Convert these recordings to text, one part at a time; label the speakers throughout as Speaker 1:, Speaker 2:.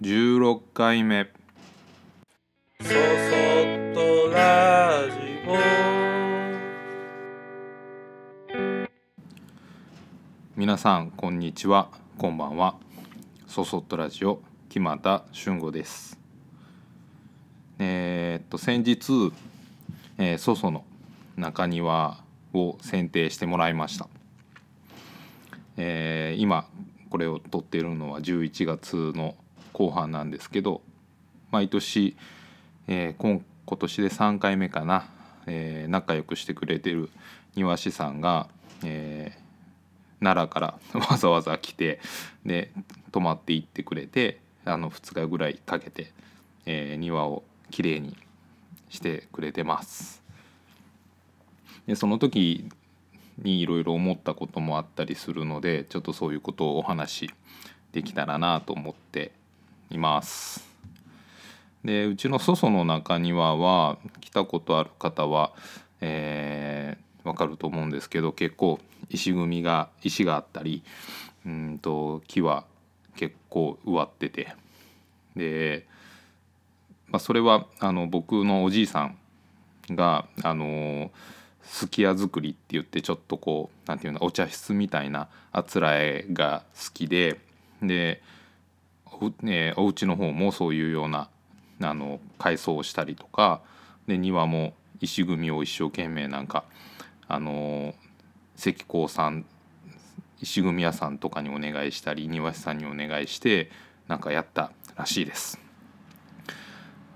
Speaker 1: 16回目
Speaker 2: そそっとラジオ。
Speaker 1: 皆さんこんにちは。こんばんは。そそっとラジオ木又俊吾です。えーっと先日、えー、そその中庭を選定してもらいました、えー今これを撮っているのは11月の後半なんですけど毎年、えー今今年で3回目かな、えー仲良くしてくれてる庭師さんが、えー奈良から わざわざ来てで泊まっていってくれてあの2日ぐらいかけて、えー庭をきれいにしてくれてます。でその時にいろいろ思ったこともあったりするのでちょっとそういうことをお話しできたらなと思っています。でうちの祖祖の中庭は来たことある方は、えーわかると思うんですけど結構石組みが石があったりうんと木は結構植わっててで、まあ、それはあの僕のおじいさんがあのすき家作りって言ってちょっとこうなんていうのお茶室みたいなあつらえが好きででお,、ね、お家の方もそういうようなあの改装をしたりとかで庭も石組みを一生懸命なんかあの石膏さん石組み屋さんとかにお願いしたり庭師さんにお願いしてなんかやったらしいです。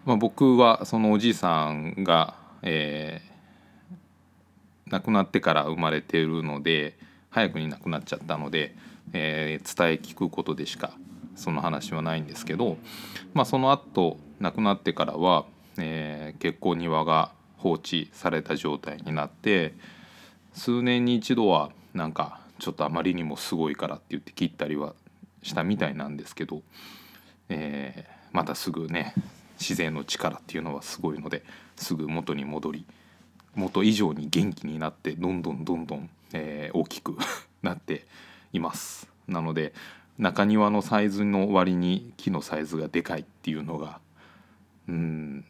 Speaker 1: まあ、僕はそのおじいさんが、えー亡くなってから生まれているので早くに亡くなっちゃったので、えー伝え聞くことでしかその話はないんですけど、まあ、その後亡くなってからは、えー結構庭が放置された状態になって数年に一度はなんかちょっとあまりにもすごいからって言って切ったりはしたみたいなんですけど、えーまたすぐね自然の力っていうのはすごいのですぐ元に戻り元以上に元気になってどんどんどんどん、えー大きく なっています。なので中庭のサイズの割に木のサイズがでかいっていうのがうん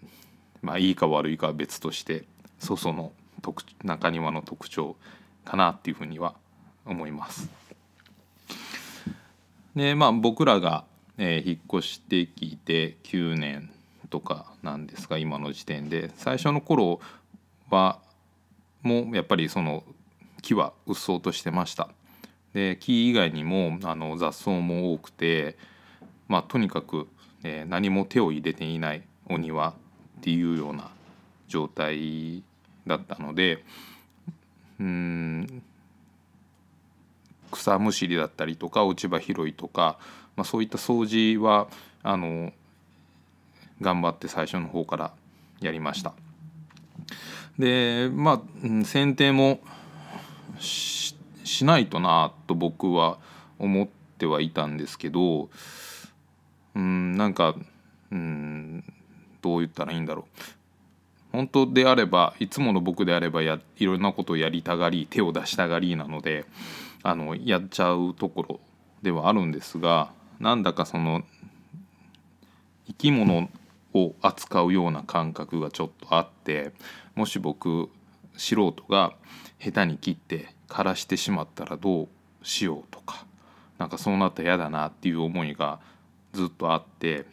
Speaker 1: まあいいか悪いかは別としてそその特中庭の特徴かなっていうふうには思います。でまあ僕らが、えー引っ越してきて9年とかなんですが今の時点で最初の頃はもうやっぱりその木はうっそうとしてました。で木以外にもあの雑草も多くてまあとにかく、えー何も手を入れていないお庭っていうような状態だったのでうん草むしりだったりとか落ち葉拾いとか、まあ、そういった掃除はあの頑張って最初の方からやりました。でまあ剪定もししないとなと僕は思ってはいたんですけどうんなんかうんどう言ったらいいんだろう。本当であればいつもの僕であればやいろんなことをやりたがり手を出したがりなのであのやっちゃうところではあるんですがなんだかその生き物を扱うような感覚がちょっとあってもし僕素人が下手に切って枯らしてしまったらどうしようとかなんかそうなったら嫌だなっていう思いがずっとあって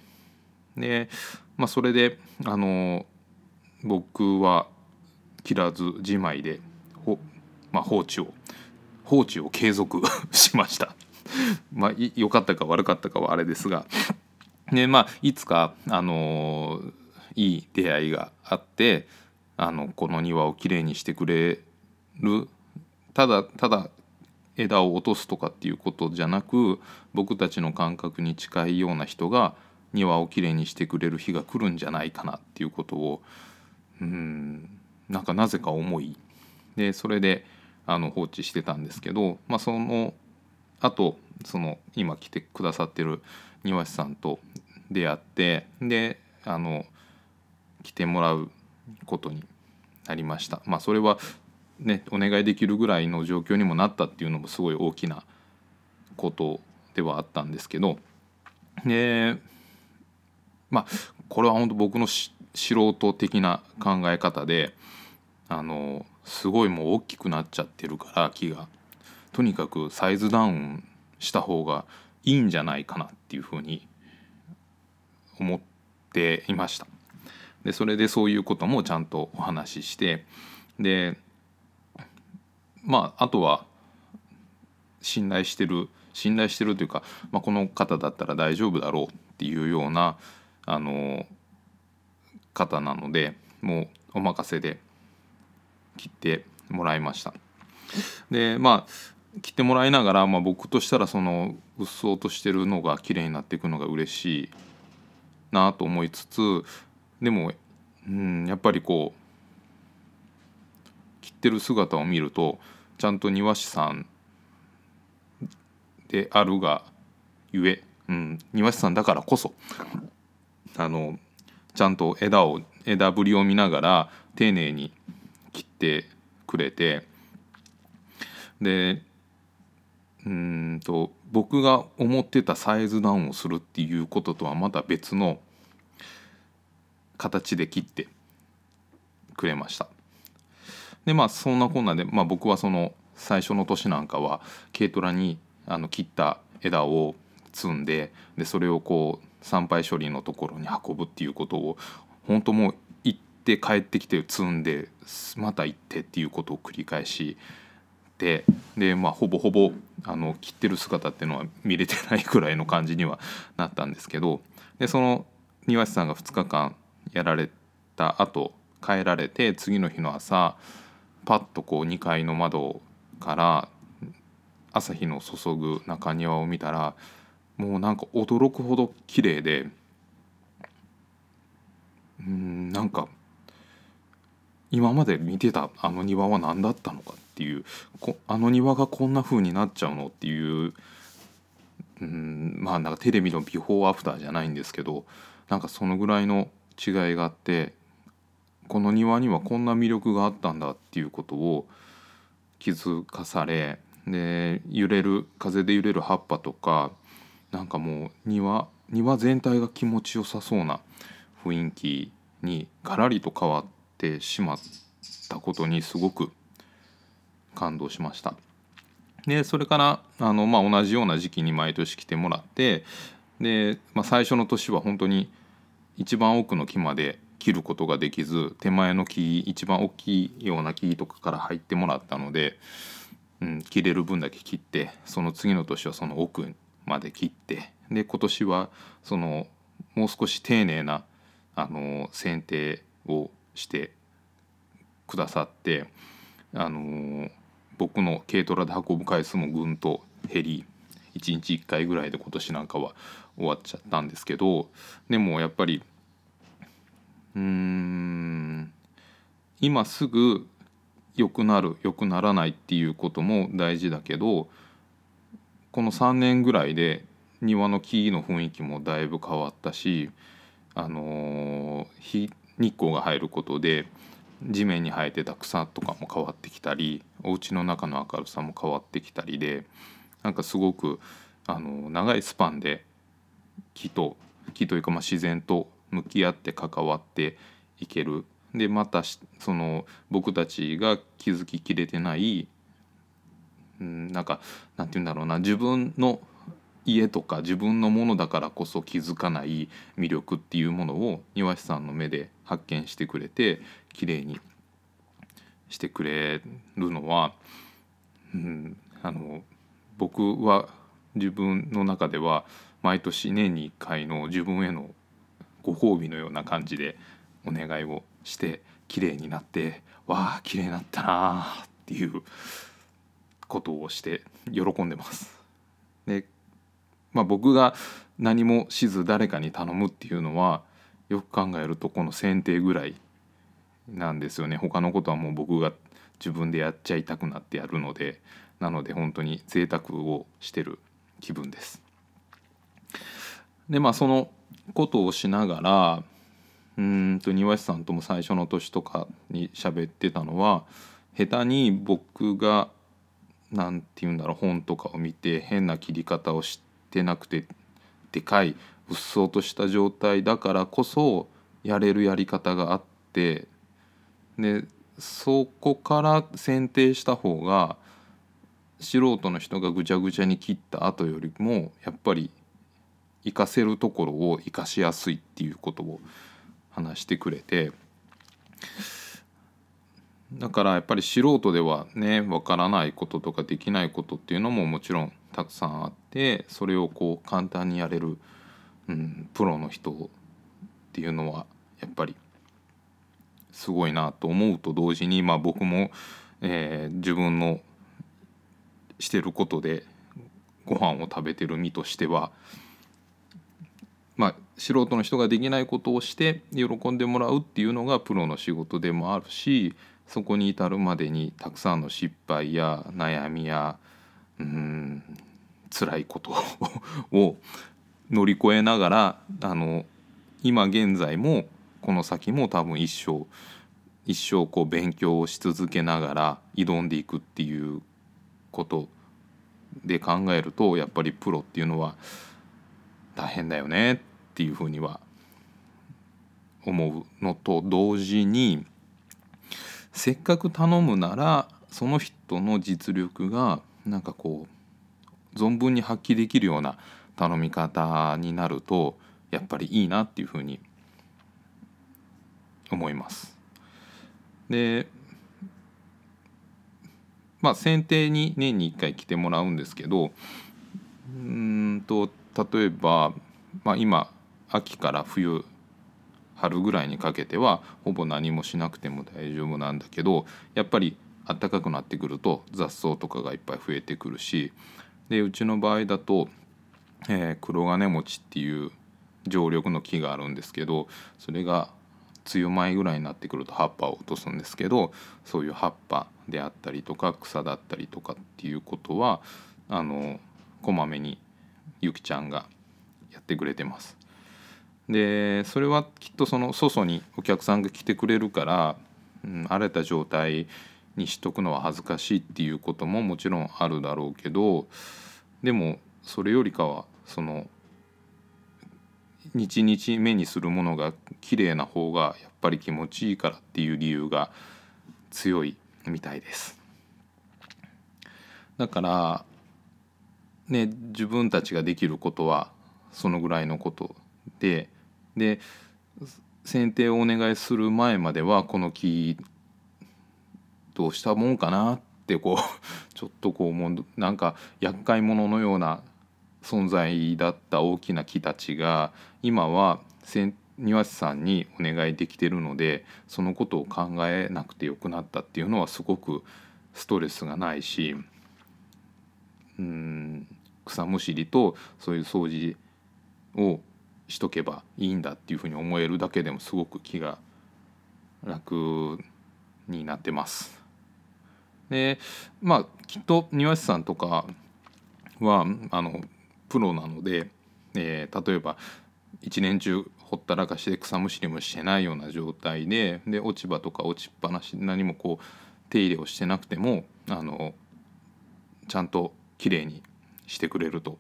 Speaker 1: で、まあ、それであの僕は切らずじまいでほ、まあ、放置を放置を継続 しました。まあ良かったか悪かったかはあれですがでまあいつかあのいい出会いがあってあのこの庭をきれいにしてくれるただただ枝を落とすとかっていうことじゃなく僕たちの感覚に近いような人が庭をきれいにしてくれる日が来るんじゃないかなっていうことをうんなんかなぜか思いでそれであの放置してたんですけど、まあ、そのあとその今来てくださってる庭師さんと出会ってであの来てもらうことになりました。まあ、それはねお願いできるぐらいの状況にもなったっていうのもすごい大きなことではあったんですけどでまあこれは本当僕の素人的な考え方であのすごいもう大きくなっちゃってるから木がとにかくサイズダウンした方がいいんじゃないかなっていうふうに思っていました。でそれでそういうこともちゃんとお話ししてでまああとは信頼してる信頼してるというか、まあ、この方だったら大丈夫だろうっていうようなあの方なのでもうお任せで切ってもらいました。でまあ切ってもらいながら、まあ、僕としたらそのうっそうとしてるのが綺麗になっていくのが嬉しいなと思いつつでも、うん、やっぱりこう切ってる姿を見るとちゃんと庭師さんであるがゆえ、うん、庭師さんだからこそあのちゃんと枝を枝ぶりを見ながら丁寧に切ってくれてでうんと僕が思ってたサイズダウンをするっていうこととはまた別の形で切ってくれました。でまあそんなこんなで、まあ、僕はその最初の年なんかは軽トラにあの切った枝を積んででそれをこう参拝処理のところに運ぶっていうことを本当もう行って帰ってきて積んでまた行ってっていうことを繰り返しでで、まあ、ほぼほぼあの切ってる姿っていうのは見れてないくらいの感じにはなったんですけどでその庭師さんが2日間やられた後帰られて次の日の朝パッとこう2階の窓から朝日の注ぐ中庭を見たらもうなんか驚くほど綺麗でうんなんか今まで見てたあの庭は何だったのかっていうあの庭がこんな風になっちゃうのっていううんまあなんかテレビのビフォーアフターじゃないんですけどなんかそのぐらいの違いがあってこの庭にはこんな魅力があったんだっていうことを気づかされで揺れる風で揺れる葉っぱとかなんかもう庭庭全体が気持ちよさそうな雰囲気にガラリと変わってしまったことにすごく感動しました。でそれからあの、まあ、同じような時期に毎年来てもらってで、まあ、最初の年は本当に一番奥の木まで切ることができず手前の木一番大きいような木とかから入ってもらったので、うん、切れる分だけ切ってその次の年はその奥まで切ってで今年はそのもう少し丁寧なあの剪定をしてくださってあの僕の軽トラで運ぶ回数もぐんと減り1日1回ぐらいで今年なんかは終わっちゃったんですけどでもやっぱりうん。今すぐ良くなる良くならないっていうことも大事だけどこの3年ぐらいで庭の木の雰囲気もだいぶ変わったし、あのー、日光が入ることで地面に生えてた草とかも変わってきたりお家の中の明るさも変わってきたりでなんかすごく、あの、長いスパンで木と木というかまあ自然と向き合って関わっていける。でまたその僕たちが気づききれてないうん、なんかなんて言うんだろうな自分の家とか自分のものだからこそ気づかない魅力っていうものを庭師さんの目で発見してくれて綺麗にしてくれるのは、うん、あの僕は自分の中では毎年年に1回の自分へのご褒美のような感じでお願いをして綺麗になってわあ綺麗になったなっていうことをして喜んでます。でまあ、僕が何もしず誰かに頼むっていうのはよく考えるとこの剪定ぐらいなんですよね他のことはもう僕が自分でやっちゃいたくなってやるのでなので本当に贅沢をしてる気分です。でまあそのことをしながらうんと庭師さんとも最初の年とかに喋ってたのは下手に僕が何て言うんだろう本とかを見て変な切り方をしてなくてでかいうっそうとした状態だからこそやれるやり方があってでそこから選定した方が素人の人がぐちゃぐちゃに切った後よりもやっぱり活かせるところを活かしやすいっていうことを話してくれてだからやっぱり素人ではねわからないこととかできないことっていうのももちろんたくさんあってそれをこう簡単にやれる、うん、プロの人っていうのはやっぱりすごいなと思うと同時に、まあ、僕も、えー、自分のしてることでご飯を食べてる身としては素人の人ができないことをして喜んでもらうっていうのがプロの仕事でもあるしそこに至るまでにたくさんの失敗や悩みやうん辛いことを乗り越えながらあの今現在もこの先も多分一生一生こう勉強をし続けながら挑んでいくっていうことで考えるとやっぱりプロっていうのは大変だよねっていうふうには思うのと同時にせっかく頼むならその人の実力がなんかこう存分に発揮できるような頼み方になるとやっぱりいいなっていうふうに思います。でまあ選定に年に1回来てもらうんですけどうんと例えば、まあ、今秋から冬春ぐらいにかけてはほぼ何もしなくても大丈夫なんだけどやっぱり暖かくなってくると雑草とかがいっぱい増えてくるしでうちの場合だと、えー、黒金餅っていう常緑の木があるんですけどそれが梅雨前ぐらいになってくると葉っぱを落とすんですけどそういう葉っぱであったりとか草だったりとかっていうことはあのこまめにゆきちゃんがやってくれてます。でそれはきっとその外にお客さんが来てくれるから、うん、荒れた状態にしとくのは恥ずかしいっていうことももちろんあるだろうけどでもそれよりかはその日々目にするものが綺麗な方がやっぱり気持ちいいからっていう理由が強いみたいです。だからね自分たちができることはそのぐらいのことでで剪定をお願いする前まではこの木どうしたもんかなってこう ちょっとこうもう。なんか厄介者のような存在だった大きな木たちが今は庭師さんにお願いできてるのでそのことを考えなくてよくなったっていうのはすごくストレスがないしうん草むしりとそういう掃除をしとけばいいんだっていうふうに思えるだけでもすごく気が楽になってます。でまあきっと庭師さんとかはあのプロなので、えー、例えば一年中ほったらかしで草むしりもしてないような状態でで落ち葉とか落ちっぱなし何もこう手入れをしてなくてもあのちゃんときれいにしてくれると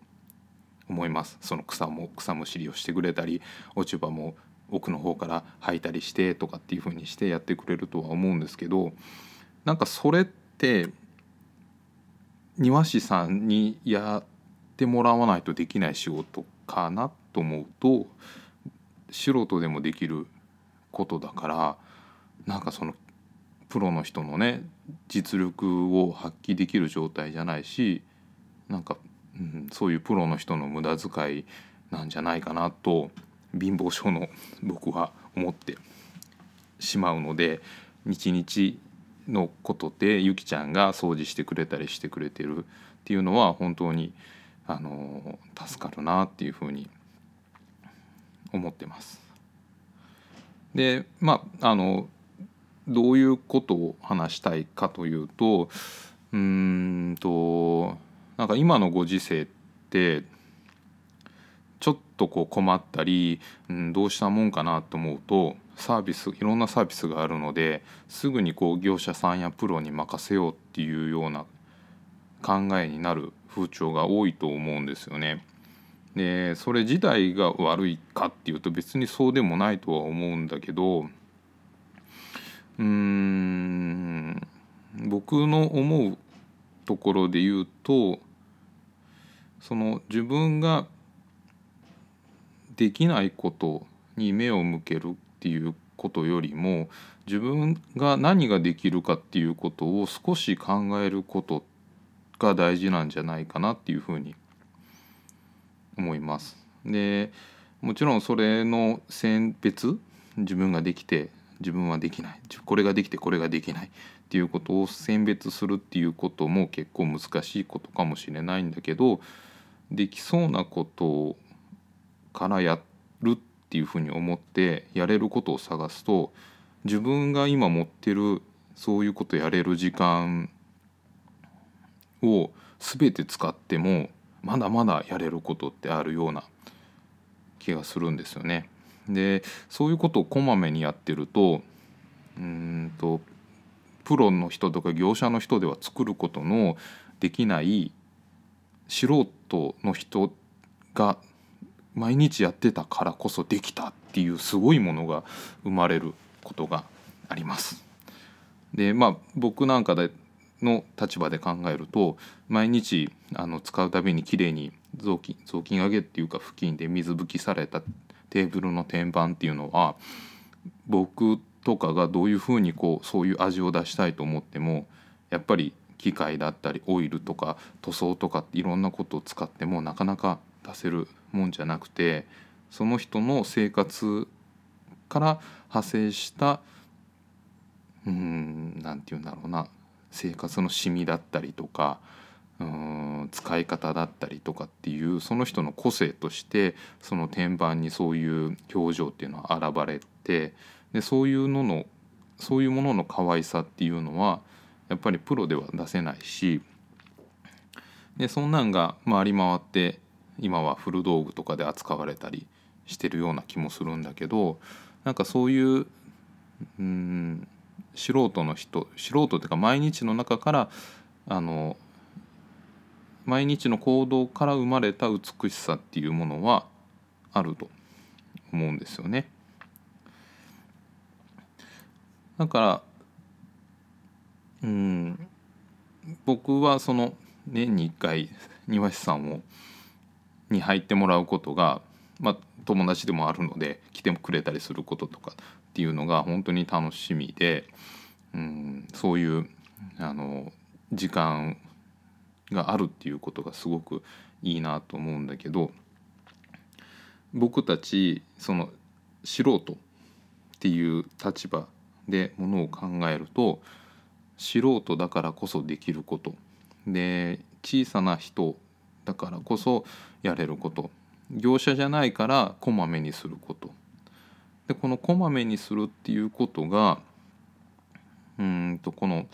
Speaker 1: 思います。その草も草むしりをしてくれたり落ち葉も奥の方から吐いたりしてとかっていう風にしてやってくれるとは思うんですけどなんかそれって庭師さんにやってもらわないとできない仕事かなと思うと素人でもできることだからなんかそのプロの人のね実力を発揮できる状態じゃないしなんかそういうプロの人の無駄遣いなんじゃないかなと貧乏症の僕は思ってしまうので日々のことでゆきちゃんが掃除してくれたりしてくれてるっていうのは本当にあの助かるなっていうふうに思ってます。でまああのどういうことを話したいかというとうんとなんか今のご時世ってちょっとこう困ったり、うん、どうしたもんかなと思うとサービスいろんなサービスがあるのですぐにこう業者さんやプロに任せようっていうような考えになる風潮が多いと思うんですよね。でそれ自体が悪いかっていうと別にそうでもないとは思うんだけどうーん僕の思うところで言うとその自分ができないことに目を向けるっていうことよりも自分が何ができるかっていうことを少し考えることが大事なんじゃないかなっていうふうに思います。でもちろんそれの選別自分ができて自分はできないこれができてこれができないっていうことを選別するっていうことも結構難しいことかもしれないんだけどできそうなことからやるっていうふうに思ってやれることを探すと自分が今持ってるそういうことやれる時間を全て使ってもまだまだやれることってあるような気がするんですよね。でそういうことをこまめにやってるとうんとプロの人とか業者の人では作ることのできない素人の人が毎日やってたからこそできたっていうすごいものが生まれることがあります。でまあ僕なんかでの立場で考えると毎日あの使うたびにきれいに雑巾雑巾上げっていうか布巾で水拭きされたテーブルの天板っていうのは僕とかがどういうふうにこうそういう味を出したいと思ってもやっぱり機械だったりオイルとか塗装とかいろんなことを使ってもなかなか出せるもんじゃなくてその人の生活から派生したうん何て言うんだろうな生活のシミだったりとかうん使い方だったりとかっていうその人の個性としてその天板にそういう表情っていうのは現れてでそういうののそういうものの可愛さっていうのはやっぱりプロでは出せないしでそんなんが回り回って今は古道具とかで扱われたりしてるような気もするんだけどなんかそういううん素人の人素人っていうか毎日の中からあの毎日の行動から生まれた美しさっていうものはあると思うんですよね。だからうん。僕はその年に1回 庭師さんをに入ってもらうことが、まあ、友達でもあるので来てくれたりすることとかっていうのが本当に楽しみで、うん、そういうあの時間があるっていうことがすごくいいなと思うんだけど僕たちその素人っていう立場でものを考えると素人だからこそできること。で小さな人だからこそやれること。業者じゃないからこまめにすること。でこのこまめにするっていうことがうんとこの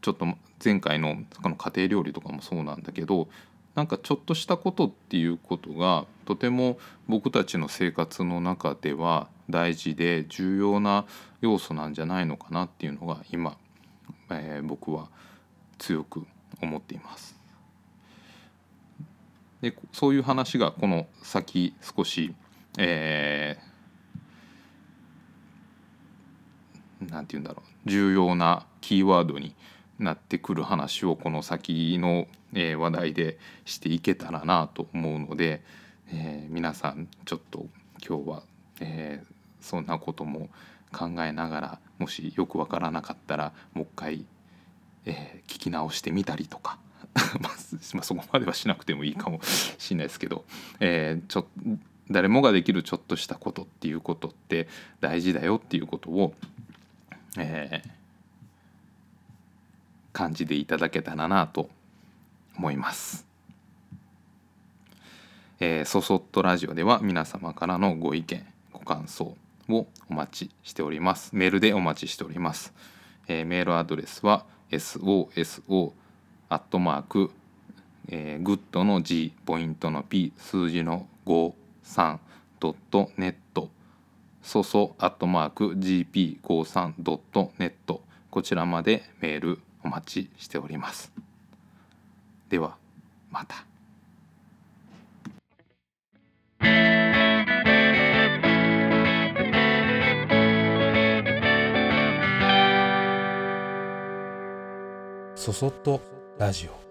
Speaker 1: ちょっと前回のこの家庭料理とかもそうなんだけどなんかちょっとしたことっていうことがとても僕たちの生活の中では大事で重要な要素なんじゃないのかなっていうのが今、えー、僕は強く思っています。でそういう話がこの先少し、えー、なんて言うんだろう重要なキーワードになってくる話をこの先の、え、話題でしていけたらなと思うので、えー、皆さんちょっと今日は、えー、そんなことも考えながらもしよくわからなかったらもう一回、えー、聞き直してみたりとか まあ、そこまではしなくてもいいかもしれないですけど、えー、ちょ誰もができるちょっとしたことっていうことって大事だよっていうことを、えー、感じていただけたらなと思います。えー、そそっとラジオでは皆様からのご意見ご感想をお待ちしております。メールでお待ちしております。えー、メールアドレスは soso アットマーク、えー、 good の G ポイントの P 数字の53ドットネットそそアットマーク GP53 ドットネットこちらまでメールお待ちしております。ではまた。そそっとラジオ。